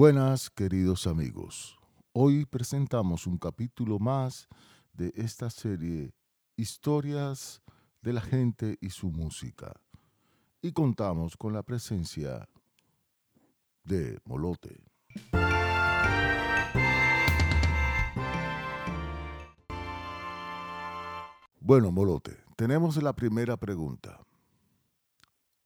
Buenas, queridos amigos. Hoy presentamos un capítulo más de esta serie Historias de la gente y su música. Y contamos con la presencia de Molote. Bueno, Molote, tenemos la primera pregunta.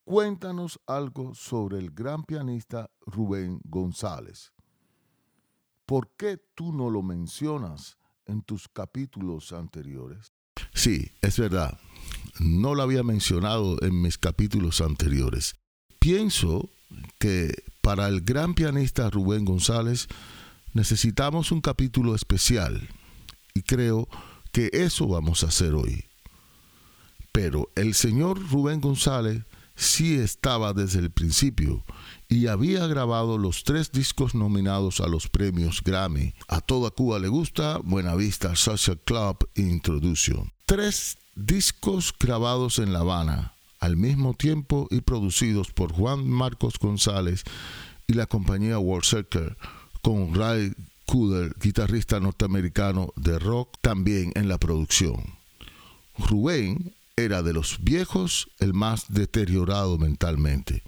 Cuéntanos algo sobre el gran pianista Rubén González. ¿Por qué tú no lo mencionas en tus capítulos anteriores? Sí, es verdad. No lo había mencionado en mis capítulos anteriores. Pienso que para el gran pianista Rubén González necesitamos un capítulo especial y creo que eso vamos a hacer hoy. Pero el señor Rubén González sí estaba desde el principio y había grabado los tres discos nominados a los premios Grammy. A toda Cuba le gusta, Buena Vista Social Club Introduction. Tres discos grabados en La Habana al mismo tiempo y producidos por Juan Marcos González y la compañía World Circle con Ray Cooder, guitarrista norteamericano de rock, también en la producción. Rubén era de los viejos el más deteriorado mentalmente.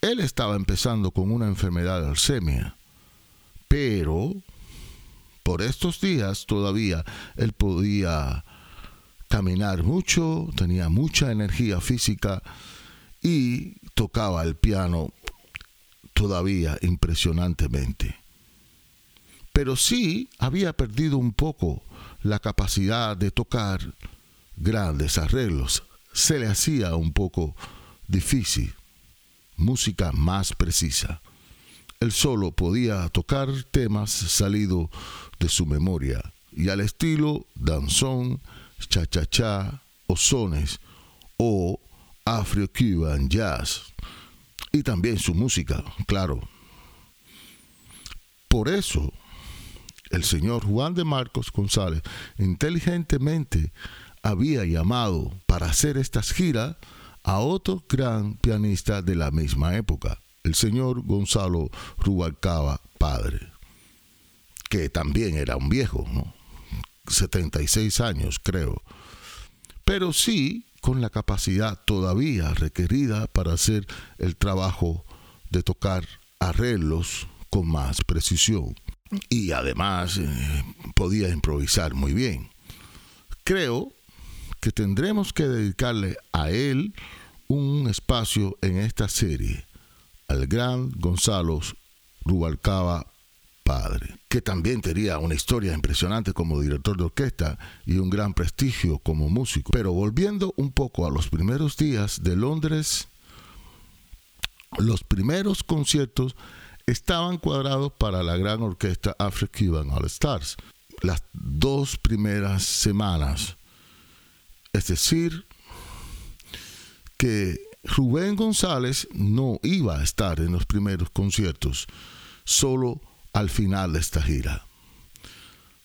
Él estaba empezando con una enfermedad de alcemia, pero por estos días todavía él podía caminar mucho, tenía mucha energía física y tocaba el piano todavía impresionantemente. Pero sí había perdido un poco la capacidad de tocar grandes arreglos, se le hacía un poco difícil. Música más precisa. Él solo podía tocar temas salidos de su memoria y al estilo danzón, cha-cha-cha o o afro-cuban jazz. Y también su música, claro. Por eso, el señor Juan de Marcos González inteligentemente había llamado para hacer estas giras a otro gran pianista de la misma época, el señor Gonzalo Rubalcaba padre, que también era un viejo, ¿no? 76 años creo, pero sí con la capacidad todavía requerida para hacer el trabajo de tocar arreglos con más precisión. Y además eh, podía improvisar muy bien. Creo que tendremos que dedicarle a él un espacio en esta serie, al gran Gonzalo Rubalcaba padre, que también tenía una historia impresionante como director de orquesta y un gran prestigio como músico. Pero volviendo un poco a los primeros días de Londres, los primeros conciertos estaban cuadrados para la gran orquesta Afro-Cuban All Stars. Las dos primeras semanas es decir, que Rubén González no iba a estar en los primeros conciertos, solo al final de esta gira.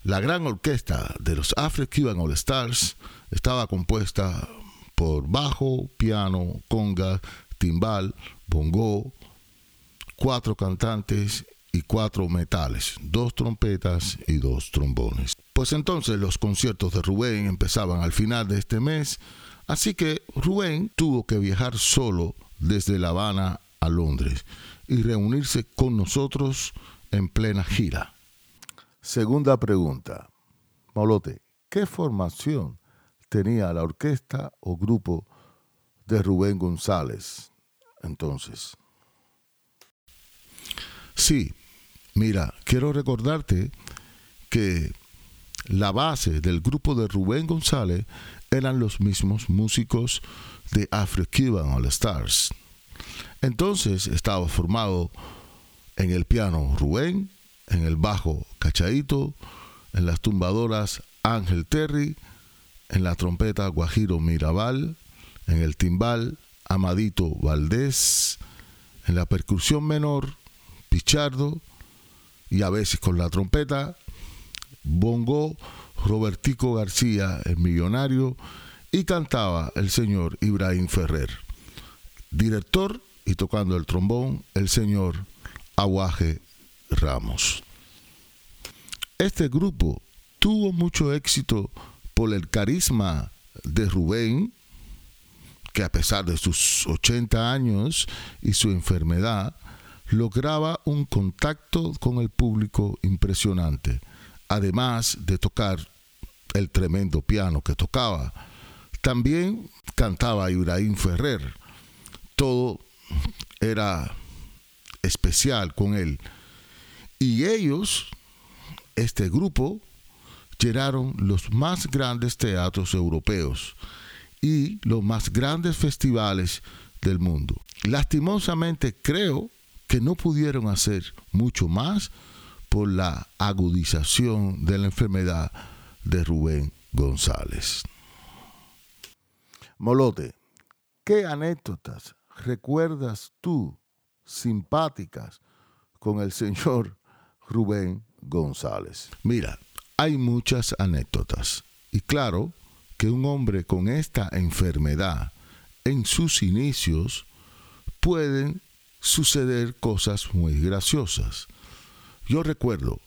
La gran orquesta de los Afro-Cuban All Stars estaba compuesta por bajo, piano, conga, timbal, bongo, cuatro cantantes y cuatro metales, dos trompetas y dos trombones. Pues entonces los conciertos de Rubén empezaban al final de este mes, así que Rubén tuvo que viajar solo desde La Habana a Londres y reunirse con nosotros en plena gira. Segunda pregunta. Molote, ¿qué formación tenía la orquesta o grupo de Rubén González entonces? Sí, mira, quiero recordarte que la base del grupo de Rubén González eran los mismos músicos de Afro-Cuban All Stars. Entonces estaba formado en el piano Rubén, en el bajo Cachaito, en las tumbadoras Ángel Terry, en la trompeta Guajiro Mirabal, en el timbal Amadito Valdés, en la percusión menor Pichardo y a veces con la trompeta bongo Robertico García, el millonario, y cantaba el señor Ibrahim Ferrer. Director y tocando el trombón, el señor Aguaje Ramos. Este grupo tuvo mucho éxito por el carisma de Rubén, que a pesar de sus 80 años y su enfermedad, lograba un contacto con el público impresionante, además de tocar el tremendo piano que tocaba. También cantaba Ibrahim Ferrer. Todo era especial con él. Y ellos, este grupo, llenaron los más grandes teatros europeos y los más grandes festivales del mundo. Lastimosamente creo que no pudieron hacer mucho más por la agudización de la enfermedad de Rubén González. Molote, ¿qué anécdotas recuerdas tú simpáticas con el señor Rubén González? Mira, hay muchas anécdotas. Y claro que un hombre con esta enfermedad en sus inicios pueden suceder cosas muy graciosas. Yo recuerdo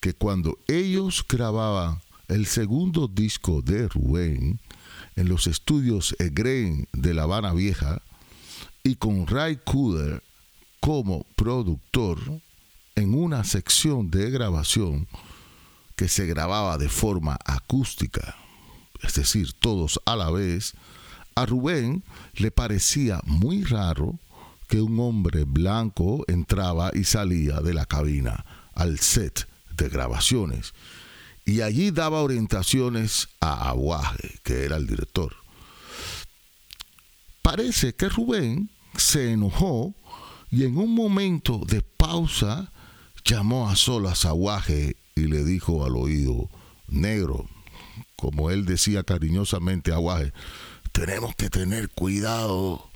que cuando ellos grababan el segundo disco de Rubén en los estudios Egren de La Habana Vieja y con Ray Cooder como productor en una sección de grabación que se grababa de forma acústica, es decir, todos a la vez, a Rubén le parecía muy raro que un hombre blanco entraba y salía de la cabina al set de grabaciones y allí daba orientaciones a Aguaje, que era el director. Parece que Rubén se enojó y en un momento de pausa llamó a solas a Aguaje y le dijo al oído, negro, como él decía cariñosamente a Aguaje, tenemos que tener cuidado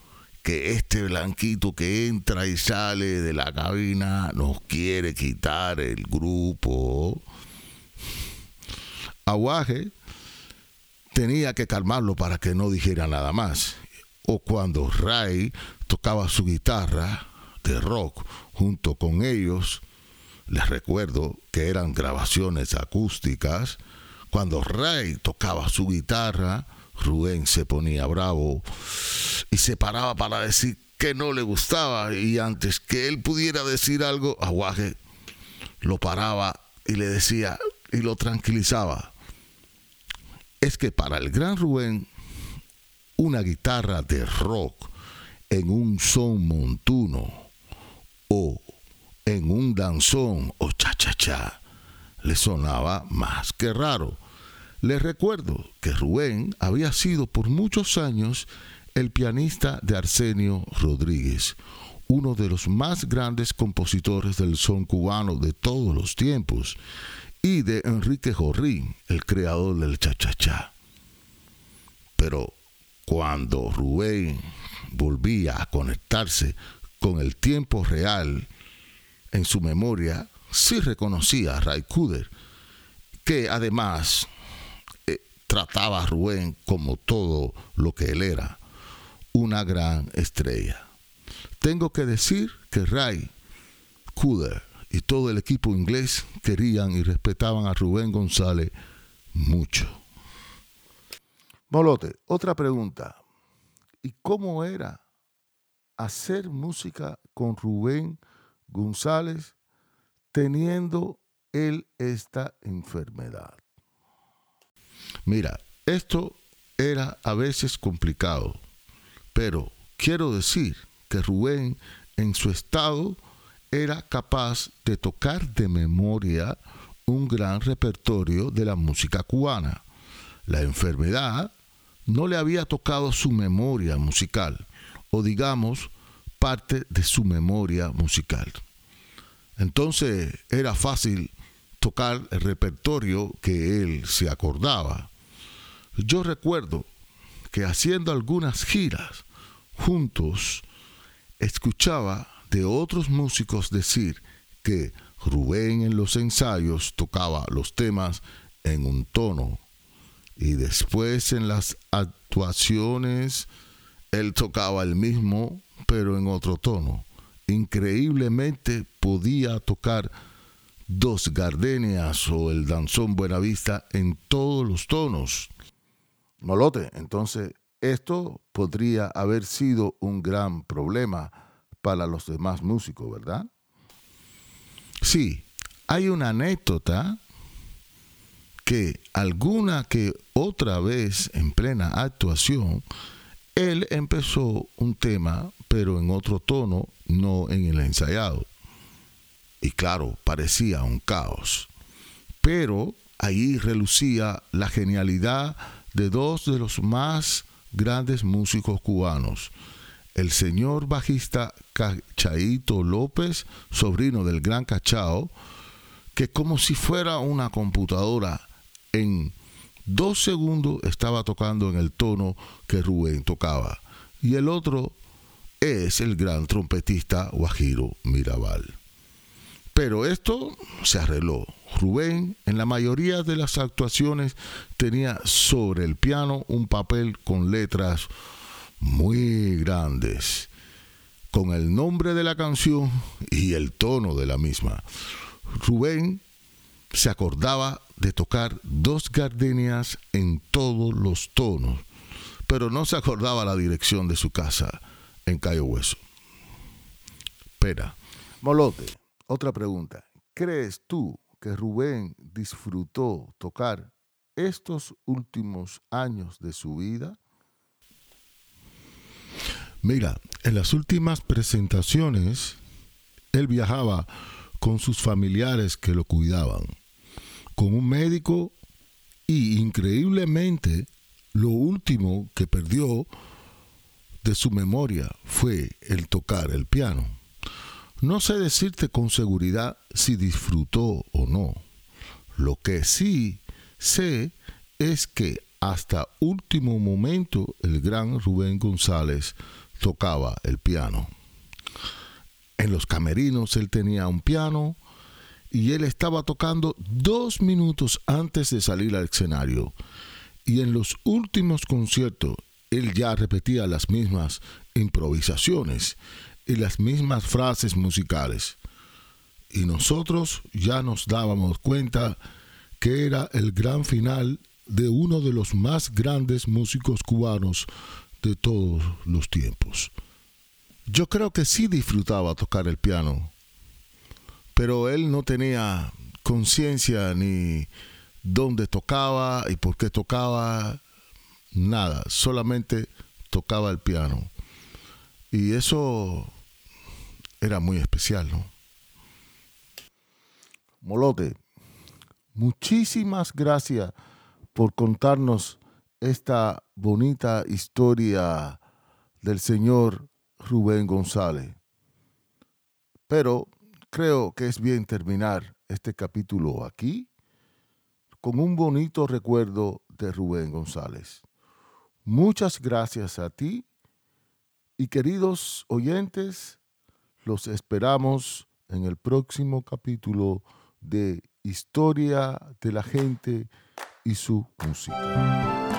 que este blanquito que entra y sale de la cabina nos quiere quitar el grupo. Aguaje tenía que calmarlo para que no dijera nada más. O cuando Ray tocaba su guitarra de rock junto con ellos, les recuerdo que eran grabaciones acústicas, cuando Ray tocaba su guitarra, Rubén se ponía bravo y se paraba para decir que no le gustaba y antes que él pudiera decir algo, Aguaje lo paraba y le decía y lo tranquilizaba. Es que para el gran Rubén, una guitarra de rock en un son montuno o en un danzón o cha-cha-cha le sonaba más que raro les recuerdo que Rubén había sido por muchos años el pianista de Arsenio Rodríguez, uno de los más grandes compositores del son cubano de todos los tiempos, y de Enrique Jorrín, el creador del cha-cha-cha. Pero cuando Rubén volvía a conectarse con el tiempo real en su memoria, sí reconocía a Ray Kuder, que además trataba a Rubén como todo lo que él era, una gran estrella. Tengo que decir que Ray Kuder y todo el equipo inglés querían y respetaban a Rubén González mucho. Molote, otra pregunta. ¿Y cómo era hacer música con Rubén González teniendo él esta enfermedad? Mira, esto era a veces complicado, pero quiero decir que Rubén en su estado era capaz de tocar de memoria un gran repertorio de la música cubana. La enfermedad no le había tocado su memoria musical, o digamos, parte de su memoria musical. Entonces era fácil tocar el repertorio que él se acordaba. Yo recuerdo que haciendo algunas giras juntos, escuchaba de otros músicos decir que Rubén en los ensayos tocaba los temas en un tono y después en las actuaciones él tocaba el mismo pero en otro tono. Increíblemente podía tocar dos gardenias o el danzón Buenavista en todos los tonos. Molote, entonces esto podría haber sido un gran problema para los demás músicos, ¿verdad? Sí, hay una anécdota que alguna que otra vez en plena actuación, él empezó un tema, pero en otro tono, no en el ensayado. Y claro, parecía un caos. Pero ahí relucía la genialidad de dos de los más grandes músicos cubanos, el señor bajista Cachaito López, sobrino del gran Cachao, que como si fuera una computadora, en dos segundos estaba tocando en el tono que Rubén tocaba. Y el otro es el gran trompetista Guajiro Mirabal. Pero esto se arregló. Rubén en la mayoría de las actuaciones tenía sobre el piano un papel con letras muy grandes, con el nombre de la canción y el tono de la misma. Rubén se acordaba de tocar dos gardenias en todos los tonos, pero no se acordaba la dirección de su casa en Cayo Hueso. Espera. Molote. Otra pregunta. ¿Crees tú que Rubén disfrutó tocar estos últimos años de su vida? Mira, en las últimas presentaciones, él viajaba con sus familiares que lo cuidaban, con un médico y increíblemente lo último que perdió de su memoria fue el tocar el piano. No sé decirte con seguridad si disfrutó o no. Lo que sí sé es que hasta último momento el gran Rubén González tocaba el piano. En los camerinos él tenía un piano y él estaba tocando dos minutos antes de salir al escenario. Y en los últimos conciertos él ya repetía las mismas improvisaciones y las mismas frases musicales. Y nosotros ya nos dábamos cuenta que era el gran final de uno de los más grandes músicos cubanos de todos los tiempos. Yo creo que sí disfrutaba tocar el piano, pero él no tenía conciencia ni dónde tocaba y por qué tocaba, nada, solamente tocaba el piano. Y eso era muy especial, ¿no? Molote, muchísimas gracias por contarnos esta bonita historia del señor Rubén González. Pero creo que es bien terminar este capítulo aquí con un bonito recuerdo de Rubén González. Muchas gracias a ti y queridos oyentes, los esperamos en el próximo capítulo de Historia de la gente y su música.